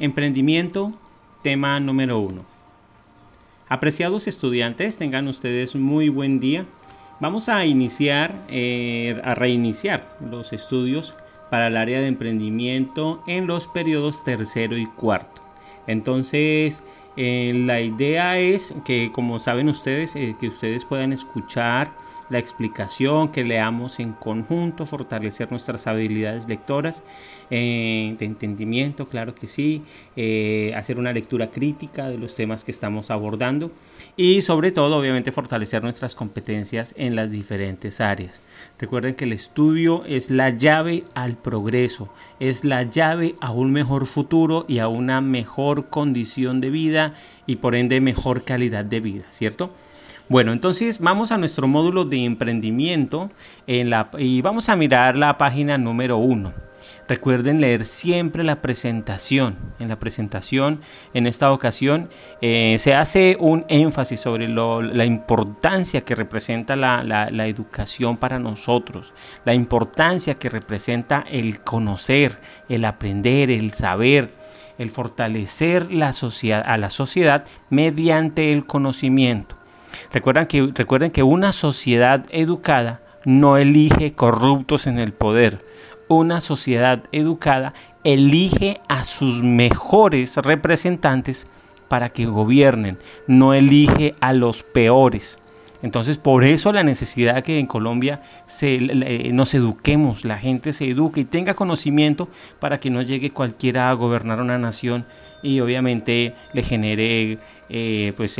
Emprendimiento, tema número uno. Apreciados estudiantes, tengan ustedes muy buen día. Vamos a iniciar, eh, a reiniciar los estudios para el área de emprendimiento en los periodos tercero y cuarto. Entonces, eh, la idea es que, como saben ustedes, eh, que ustedes puedan escuchar la explicación, que leamos en conjunto, fortalecer nuestras habilidades lectoras, eh, de entendimiento, claro que sí, eh, hacer una lectura crítica de los temas que estamos abordando y sobre todo, obviamente, fortalecer nuestras competencias en las diferentes áreas. Recuerden que el estudio es la llave al progreso, es la llave a un mejor futuro y a una mejor condición de vida y por ende mejor calidad de vida, ¿cierto? Bueno, entonces vamos a nuestro módulo de emprendimiento y vamos a mirar la página número uno. Recuerden leer siempre la presentación. En la presentación, en esta ocasión, eh, se hace un énfasis sobre la importancia que representa la, la, educación para nosotros, la importancia que representa el conocer, el aprender, el saber, el fortalecer la sociedad, a la sociedad mediante el conocimiento. Recuerden que, recuerden que una sociedad educada no elige corruptos en el poder. Una sociedad educada elige a sus mejores representantes para que gobiernen, no elige a los peores. Entonces, por eso la necesidad que en Colombia se, nos eduquemos, la gente se eduque y tenga conocimiento para que no llegue cualquiera a gobernar una nación y obviamente le genere eh, pues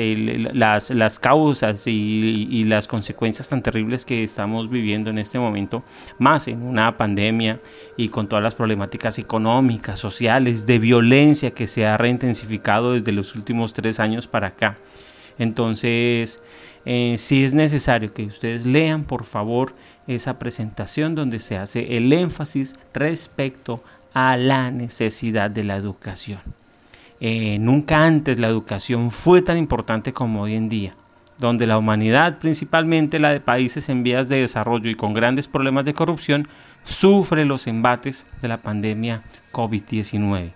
las, las, causas y, y, las consecuencias tan terribles que estamos viviendo en este momento, más en una pandemia y con todas las problemáticas económicas, sociales, de violencia que se ha reintensificado desde los últimos tres años para acá. Entonces, eh, si es necesario que ustedes lean, por favor, esa presentación donde se hace el énfasis respecto a la necesidad de la educación. Eh, nunca antes la educación fue tan importante como hoy en día, donde la humanidad, principalmente la de países en vías de desarrollo y con grandes problemas de corrupción, sufre los embates de la pandemia COVID-19.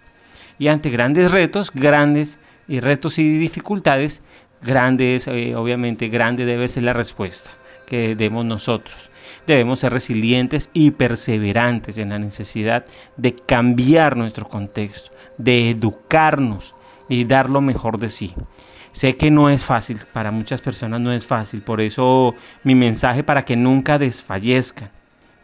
Y ante grandes retos, grandes y retos y dificultades, grandes, eh, obviamente grande debe ser la respuesta que demos nosotros. Debemos ser resilientes y perseverantes en la necesidad de cambiar nuestro contexto, de educarnos y dar lo mejor de sí. Sé que no es fácil, para muchas personas no es fácil, por eso mi mensaje para que nunca desfallezcan,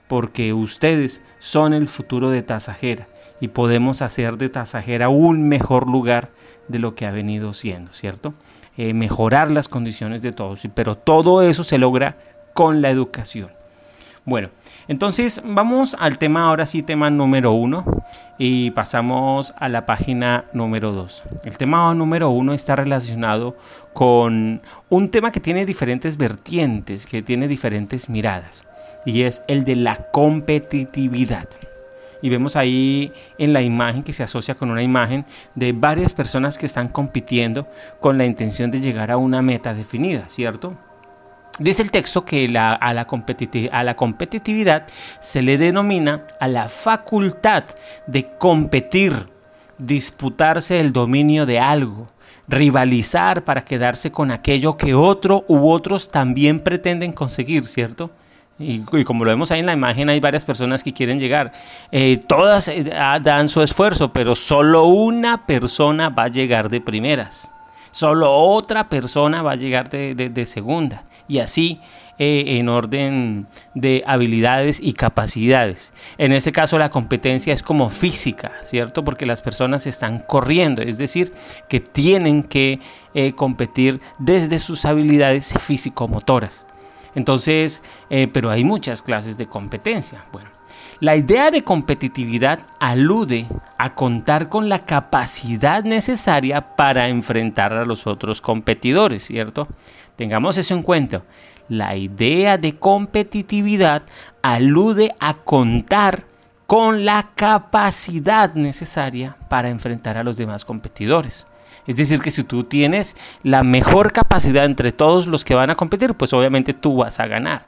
porque ustedes son el futuro de Tasajera y podemos hacer de Tasajera un mejor lugar de lo que ha venido siendo, ¿cierto? Eh, mejorar las condiciones de todos, pero todo eso se logra con la educación. Bueno, entonces vamos al tema ahora sí, tema número uno, y pasamos a la página número dos. El tema número uno está relacionado con un tema que tiene diferentes vertientes, que tiene diferentes miradas, y es el de la competitividad y vemos ahí en la imagen que se asocia con una imagen de varias personas que están compitiendo con la intención de llegar a una meta definida, ¿cierto? Dice el texto que la, a, la a, la competitividad se le denomina a la facultad de competir, disputarse el dominio de algo, rivalizar para quedarse con aquello que otro u otros también pretenden conseguir, ¿cierto? Y, como lo vemos ahí en la imagen, hay varias personas que quieren llegar. Eh, todas eh, ah, dan su esfuerzo, pero solo una persona va a llegar de primeras. Solo otra persona va a llegar de, segunda. Y así eh, en orden de habilidades y capacidades. En este caso la competencia es como física, ¿cierto? Porque las personas están corriendo, es decir, que tienen que competir desde sus habilidades físico-motoras. Entonces, eh, pero hay muchas clases de competencia. Bueno, la idea de competitividad alude a contar con la capacidad necesaria para enfrentar a los otros competidores, ¿cierto? Tengamos eso en cuenta. La idea de competitividad alude a contar con la capacidad necesaria para enfrentar a los demás competidores. Es decir, que si tú tienes la mejor capacidad entre todos los que van a competir, pues obviamente tú vas a ganar.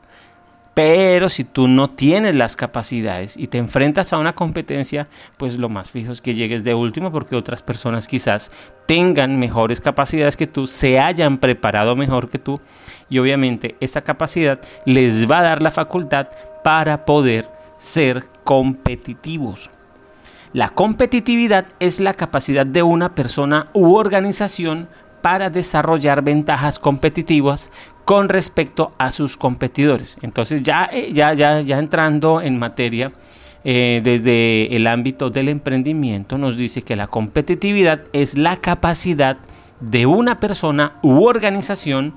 Pero si tú no tienes las capacidades y te enfrentas a una competencia, pues lo más fijo es que llegues de último porque otras personas quizás tengan mejores capacidades que tú, se hayan preparado mejor que tú y obviamente esa capacidad les va a dar la facultad para poder ser competitivos. La competitividad es la capacidad de una persona u organización para desarrollar ventajas competitivas con respecto a sus competidores. Entonces ya, eh, ya, ya, ya entrando en materia, eh, desde el ámbito del emprendimiento, nos dice que la competitividad es la capacidad de una persona u organización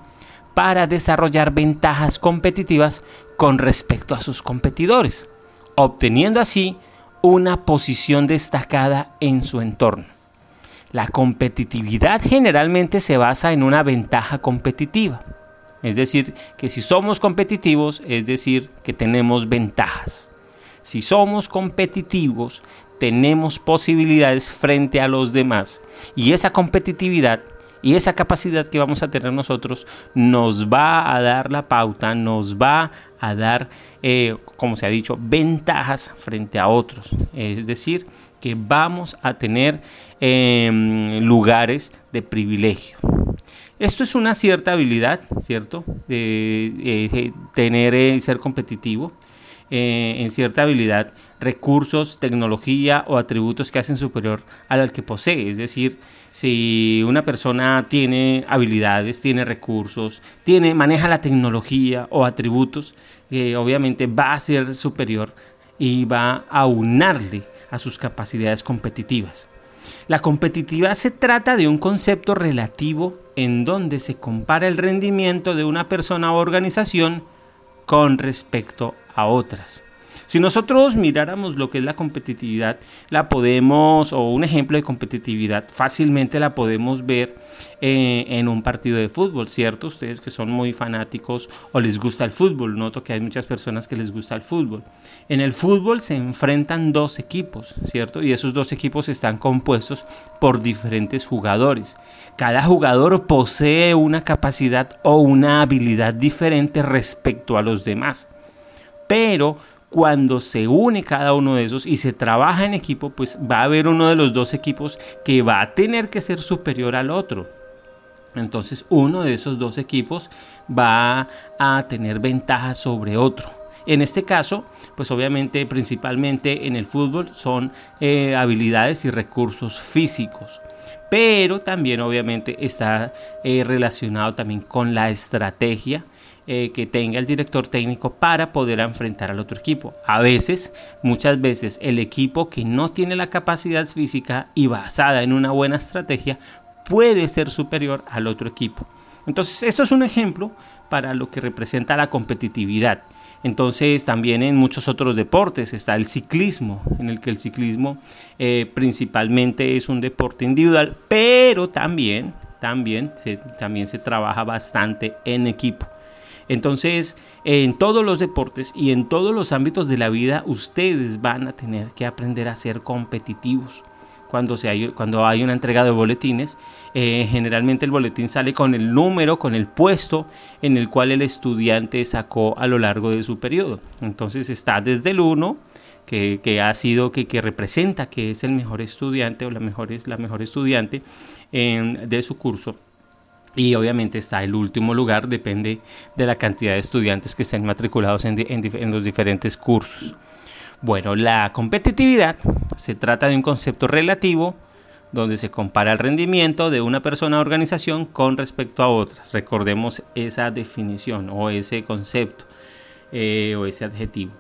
para desarrollar ventajas competitivas con respecto a sus competidores, obteniendo así una posición destacada en su entorno. La competitividad generalmente se basa en una ventaja competitiva. Es decir, que si somos competitivos, es decir, que tenemos ventajas. Si somos competitivos, tenemos posibilidades frente a los demás. Y esa competitividad y esa capacidad que vamos a tener nosotros nos va a dar la pauta, nos va a dar, eh, como se ha dicho, ventajas frente a otros. Es decir, que vamos a tener em, lugares de privilegio. Esto es una cierta habilidad, ¿cierto? De, eh, tener, eh, ser competitivo. Eh, en cierta habilidad, recursos, tecnología o atributos que hacen superior al que posee. Es decir, si una persona tiene habilidades, tiene recursos, tiene, maneja la tecnología o atributos, obviamente va a ser superior y va a unarle a sus capacidades competitivas. La competitividad se trata de un concepto relativo en donde se compara el rendimiento de una persona o organización con respecto otras. Si nosotros miráramos lo que es la competitividad, la podemos, o un ejemplo de competitividad, fácilmente la podemos ver eh, en un partido de fútbol, ¿cierto? Ustedes que son muy fanáticos o les gusta el fútbol, noto que hay muchas personas que les gusta el fútbol. En el fútbol se enfrentan dos equipos, ¿cierto? Y esos dos equipos están compuestos por diferentes jugadores. Cada jugador posee una capacidad o una habilidad diferente respecto a los demás. Pero cuando se une cada uno de esos y se trabaja en equipo, pues va a haber uno de los dos equipos que va a tener que ser superior al otro. Entonces uno de esos dos equipos va a tener ventaja sobre otro. En este caso, pues obviamente principalmente en el fútbol son eh, habilidades y recursos físicos. Pero también obviamente está eh, relacionado también con la estrategia eh, que tenga el director técnico para poder enfrentar al otro equipo. A veces, muchas veces, el equipo que no tiene la capacidad física y basada en una buena estrategia puede ser superior al otro equipo. Entonces, esto es un ejemplo para lo que representa la competitividad. Entonces también en muchos otros deportes está el ciclismo, en el que el ciclismo eh, principalmente es un deporte individual, pero también, también, también se trabaja bastante en equipo. Entonces, en todos los deportes y en todos los ámbitos de la vida, ustedes van a tener que aprender a ser competitivos. Cuando, se hay, cuando hay una entrega de boletines, eh, generalmente el boletín sale con el número, con el puesto en el cual el estudiante sacó a lo largo de su periodo. Entonces está desde el 1, que, ha sido, que, que, representa que es el mejor estudiante o la mejor, la mejor estudiante de su curso y obviamente está el último lugar, depende de la cantidad de estudiantes que estén matriculados en, en, los diferentes cursos. Bueno, la competitividad se trata de un concepto relativo donde se compara el rendimiento de una persona o organización con respecto a otras. Recordemos esa definición o ese concepto eh, o ese adjetivo.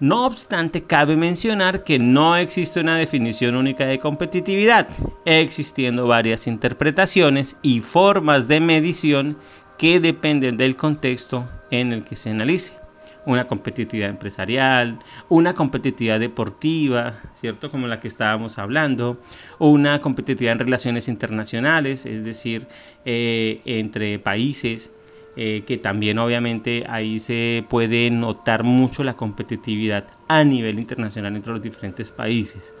No obstante, cabe mencionar que no existe una definición única de competitividad, existiendo varias interpretaciones y formas de medición que dependen del contexto en el que se analice. Una competitividad empresarial, una competitividad deportiva, ¿cierto? Como la que estábamos hablando, una competitividad en relaciones internacionales, es decir, eh, entre países, eh, que también obviamente ahí se puede notar mucho la competitividad a nivel internacional entre los diferentes países.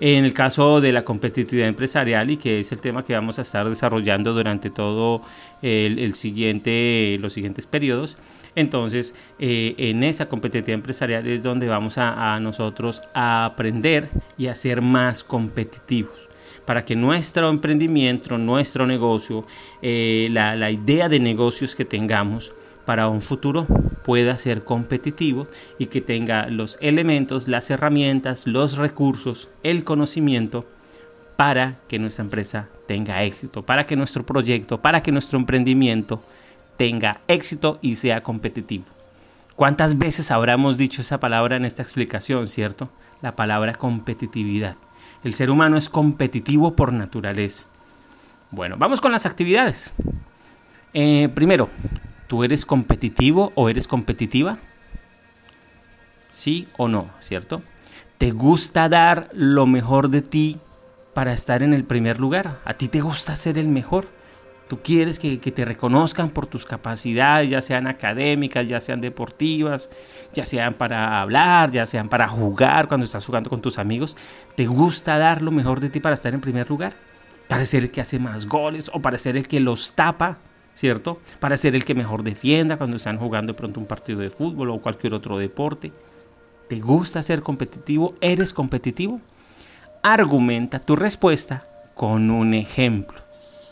En el caso de la competitividad empresarial y que es el tema que vamos a estar desarrollando durante todo el, siguiente, los siguientes periodos, Entonces, eh, en esa competitividad empresarial es donde vamos a, nosotros a aprender y a ser más competitivos para que nuestro emprendimiento, nuestro negocio, eh, la, la idea de negocios que tengamos, para un futuro pueda ser competitivo y que tenga los elementos, las herramientas, los recursos, el conocimiento para que nuestra empresa tenga éxito, para que nuestro proyecto, para que nuestro emprendimiento tenga éxito y sea competitivo. ¿Cuántas veces habremos dicho esa palabra en esta explicación, cierto? La palabra competitividad. El ser humano es competitivo por naturaleza. Bueno, vamos con las actividades. Eh, primero, ¿tú eres competitivo o eres competitiva? Sí o no, ¿cierto? ¿Te gusta dar lo mejor de ti para estar en el primer lugar? ¿A ti te gusta ser el mejor? Tú quieres que, te reconozcan por tus capacidades, ya sean académicas, ya sean deportivas, ya sean para hablar, ya sean para jugar cuando estás jugando con tus amigos. ¿Te gusta dar lo mejor de ti para estar en primer lugar? Para ser el que hace más goles o para ser el que los tapa, ¿cierto? Para ser el que mejor defienda cuando están jugando de pronto un partido de fútbol o cualquier otro deporte. ¿Te gusta ser competitivo? ¿Eres competitivo? Argumenta tu respuesta con un ejemplo.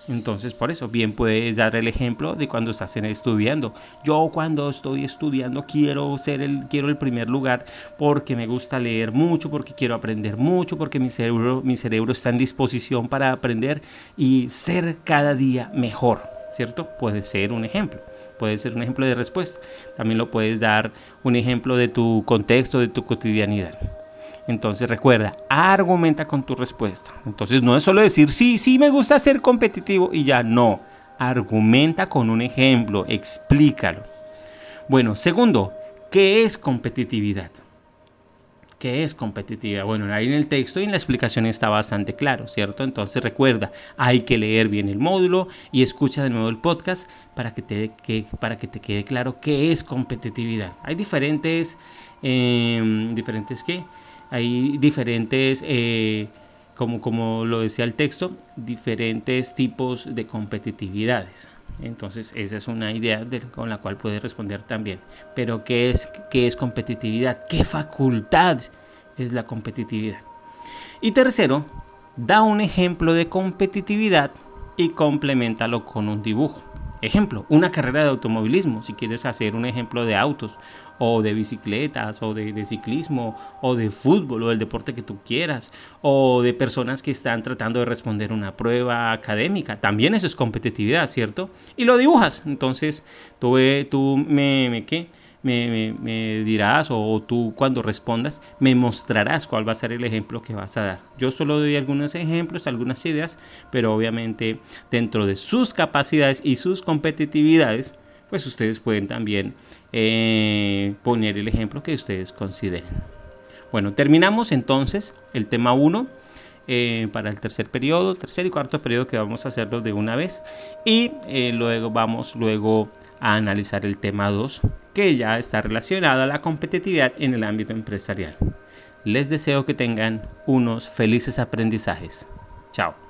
Entonces, por eso, bien puedes dar el ejemplo de cuando estás estudiando. Yo cuando estoy estudiando quiero ser el, quiero el primer lugar porque me gusta leer mucho, porque quiero aprender mucho, porque mi cerebro, mi cerebro está en disposición para aprender y ser cada día mejor, ¿cierto? Puede ser un ejemplo. Puede ser un ejemplo de respuesta. También lo puedes dar un ejemplo de tu contexto, de tu cotidianidad. Entonces recuerda, argumenta con tu respuesta. Entonces no es solo decir, sí, sí me gusta ser competitivo y ya, no. Argumenta con un ejemplo, explícalo. Bueno, segundo, ¿qué es competitividad? ¿Qué es competitividad? Bueno, ahí en el texto y en la explicación está bastante claro, ¿cierto? Entonces recuerda, hay que leer bien el módulo y escucha de nuevo el podcast para que te, para que te quede claro qué es competitividad. Hay diferentes, eh, diferentes qué? Hay diferentes, eh, como, como lo decía el texto, diferentes tipos de competitividades. Entonces, esa es una idea con la cual puedes responder también. Pero, ¿qué es, ¿qué es competitividad? ¿Qué facultad es la competitividad? Y tercero, da un ejemplo de competitividad y complementalo con un dibujo. Ejemplo, una carrera de automovilismo, si quieres hacer un ejemplo de autos, o de bicicletas, o de, ciclismo, o de fútbol, o del deporte que tú quieras, o de personas que están tratando de responder una prueba académica. También eso es competitividad, ¿cierto? Y lo dibujas. Entonces, tú, tú me, me, ¿qué? Me, dirás o, tú cuando respondas me mostrarás cuál va a ser el ejemplo que vas a dar. Yo solo doy algunos ejemplos, algunas ideas, pero obviamente dentro de sus capacidades y sus competitividades, pues ustedes pueden también eh, poner el ejemplo que ustedes consideren. Bueno, terminamos entonces el tema 1. Eh, para el tercer periodo, tercer y cuarto periodo que vamos a hacerlo de una vez y eh, luego vamos luego a analizar el tema 2 que ya está relacionado a la competitividad en el ámbito empresarial. Les deseo que tengan unos felices aprendizajes. Chao.